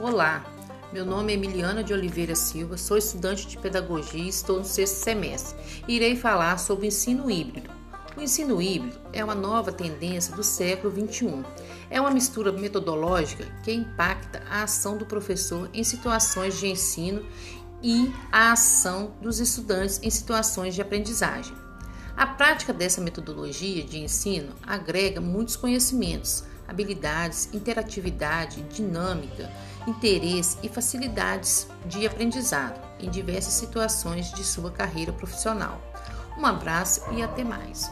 Olá, meu nome é Emiliana de Oliveira Silva, sou estudante de pedagogia e estou no sexto semestre. Irei falar sobre o ensino híbrido. O ensino híbrido é uma nova tendência do século XXI. É uma mistura metodológica que impacta a ação do professor em situações de ensino e a ação dos estudantes em situações de aprendizagem. A prática dessa metodologia de ensino agrega muitos conhecimentos, habilidades, interatividade, dinâmica, interesse e facilidades de aprendizado em diversas situações de sua carreira profissional. Um abraço e até mais.